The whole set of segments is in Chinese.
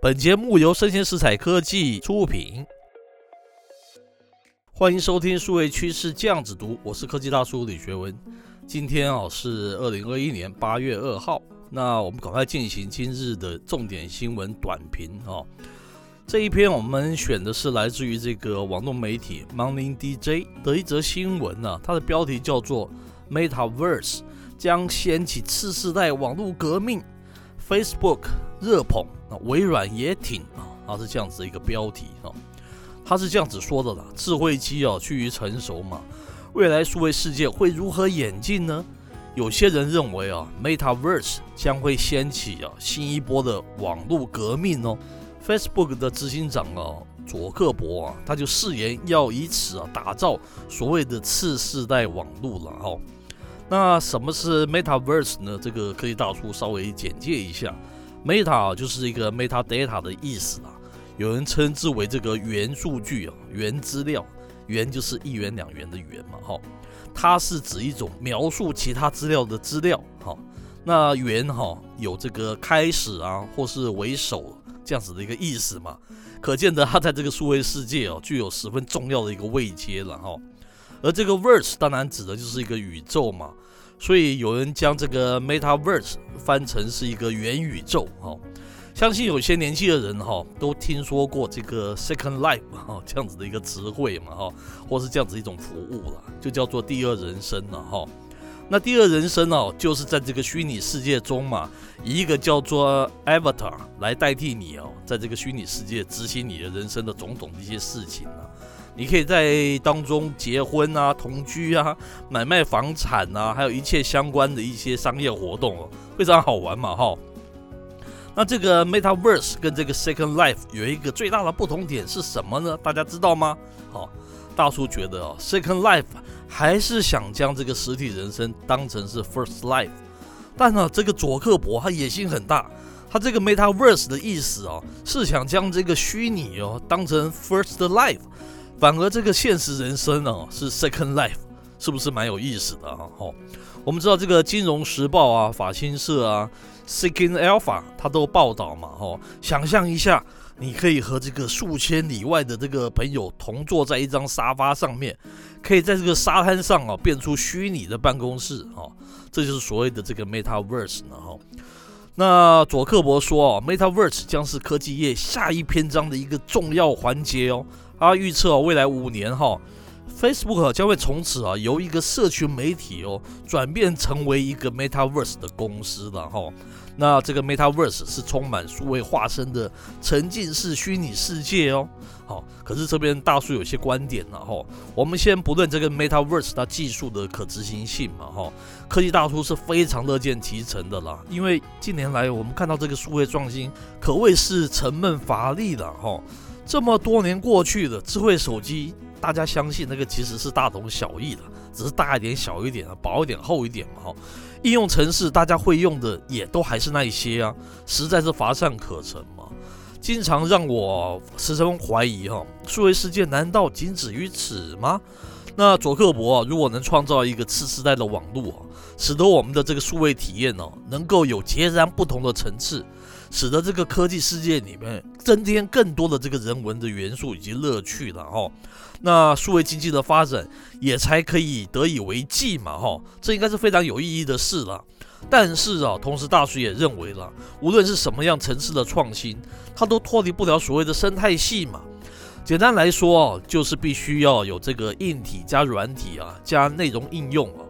本节目由生鲜时采科技出品，欢迎收听数位趋势酱子读，我是科技大叔李学文。今天啊是二零二一年八月二号，那我们赶快进行今日的重点新闻短评啊。这一篇我们选的是来自于这个网络媒体 Morning DJ 的一则新闻啊，它的标题叫做 “Metaverse 将掀起次世代网络革命 ”，Facebook 热捧。那微软也挺啊，它是这样子的一个标题啊，它是这样子说的啦，智慧机啊趋于成熟嘛，未来数位世界会如何演进呢？有些人认为啊，Metaverse 将会掀起啊新一波的网络革命哦。Facebook 的执行长啊，佐克伯啊，他就誓言要以此啊打造所谓的次世代网络了哈。那什么是 Metaverse 呢？这个科技大叔稍微简介一下。Meta 就是一个 metadata 的意思啊，有人称之为这个元数据啊，元资料，元就是一元两元的元嘛，哈，它是指一种描述其他资料的资料，哈，那元哈有这个开始啊，或是为首这样子的一个意思嘛，可见得它在这个数位世界哦，具有十分重要的一个位阶了哈，而这个 verse 当然指的就是一个宇宙嘛。所以有人将这个 Metaverse 翻成是一个元宇宙，哈，相信有些年轻的人哈都听说过这个 Second Life 哈这样子的一个词汇嘛，哈，或是这样子一种服务了，就叫做第二人生了，哈。那第二人生哦，就是在这个虚拟世界中嘛，以一个叫做 Avatar 来代替你哦，在这个虚拟世界执行你的人生的种种的一些事情啊。你可以在当中结婚啊、同居啊、买卖房产啊，还有一切相关的一些商业活动哦，非常好玩嘛，哈。那这个 Metaverse 跟这个 Second Life 有一个最大的不同点是什么呢？大家知道吗？好，大叔觉得哦，Second Life 还是想将这个实体人生当成是 First Life，但呢，这个佐克伯他野心很大，他这个 Metaverse 的意思哦，是想将这个虚拟哦当成 First Life。反而这个现实人生呢、是 Second Life，是不是蛮有意思的啊？哈，我们知道这个《金融时报》啊、法新社啊、Seeking Alpha，它都报道嘛，哈。想象一下，你可以和这个数千里外的这个朋友同坐在一张沙发上面，可以在这个沙滩上啊变出虚拟的办公室啊，这就是所谓的这个 Metaverse 呢，哈。那佐克伯说啊，Metaverse 将是科技业下一篇章的一个重要环节哦。他预测未来五年哈，Facebook 将会从此啊由一个社群媒体哦转变成为一个 Metaverse 的公司了哈。那这个 Metaverse 是充满数位化身的沉浸式虚拟世界哦。好，可是这边大叔有些观点了哈。我们先不论这个 Metaverse 它技术的可执行性嘛哈，科技大叔是非常乐见其成的啦。因为近年来我们看到这个数位创新可谓是沉闷乏力了哈。这么多年过去了，智慧手机大家相信那个其实是大同小异的，只是大一点、小一点，薄一点、厚一点嘛哈。应用城市大家会用的也都还是那一些啊，实在是乏善可陈嘛。经常让我时常怀疑哈，数位世界难道仅止于此吗？那佐克伯啊，如果能创造一个次世代的网络啊，使得我们的这个数位体验呢，能够有截然不同的层次。使得这个科技世界里面增添更多的这个人文的元素以及乐趣了哈，那数位经济的发展也才可以得以为继嘛哈，这应该是非常有意义的事了。但是啊，同时大叔也认为了，无论是什么样层次的创新，它都脱离不了所谓的生态系嘛。简单来说啊，就是必须要有这个硬体加软体啊，加内容应用啊，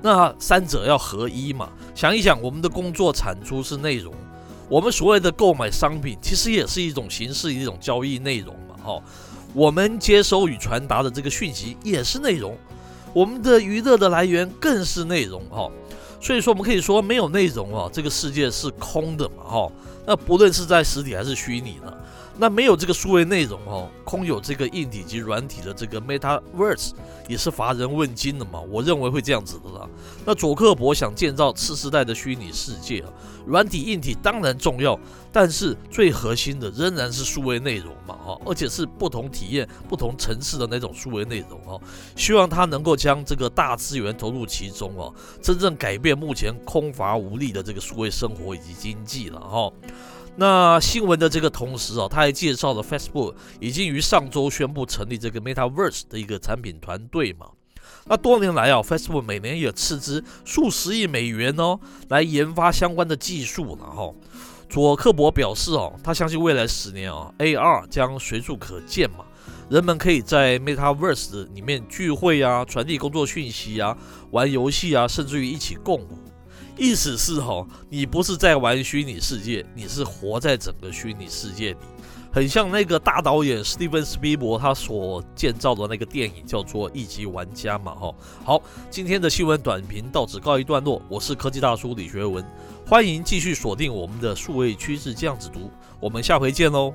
那三者要合一嘛。想一想，我们的工作产出是内容。我们所谓的购买商品，其实也是一种形式，一种交易内容嘛，哈。我们接收与传达的这个讯息也是内容，我们的娱乐的来源更是内容，哈。所以说，我们可以说没有内容啊，这个世界是空的嘛，哈。那不论是在实体还是虚拟的。那没有这个数位内容哦，空有这个硬体及软体的这个 Metaverse 也是乏人问津的嘛。我认为会这样子的啦。那佐克伯想建造次世代的虚拟世界啊，软体硬体当然重要，但是最核心的仍然是数位内容嘛，哈，而且是不同体验、不同层次的那种数位内容哦。希望他能够将这个大资源投入其中哦，真正改变目前空乏无力的这个数位生活以及经济了哈。那新闻的这个同时哦，他还介绍了 Facebook 已经于上周宣布成立这个 Metaverse 的一个产品团队嘛。那多年来啊，Facebook 每年也斥资数十亿美元哦，来研发相关的技术了哈。佐克伯表示哦，他相信未来十年啊，AR 将随处可见嘛，人们可以在 Metaverse 里面聚会啊，传递工作讯息啊，玩游戏啊，甚至于一起共舞。意思是哈，你不是在玩虚拟世界，你是活在整个虚拟世界里，很像那个大导演史蒂芬·史匹柏他所建造的那个电影叫做《一级玩家》嘛哈。好，今天的新闻短评到此告一段落，我是科技大叔李学文，欢迎继续锁定我们的数位趋势这样子读，我们下回见喽。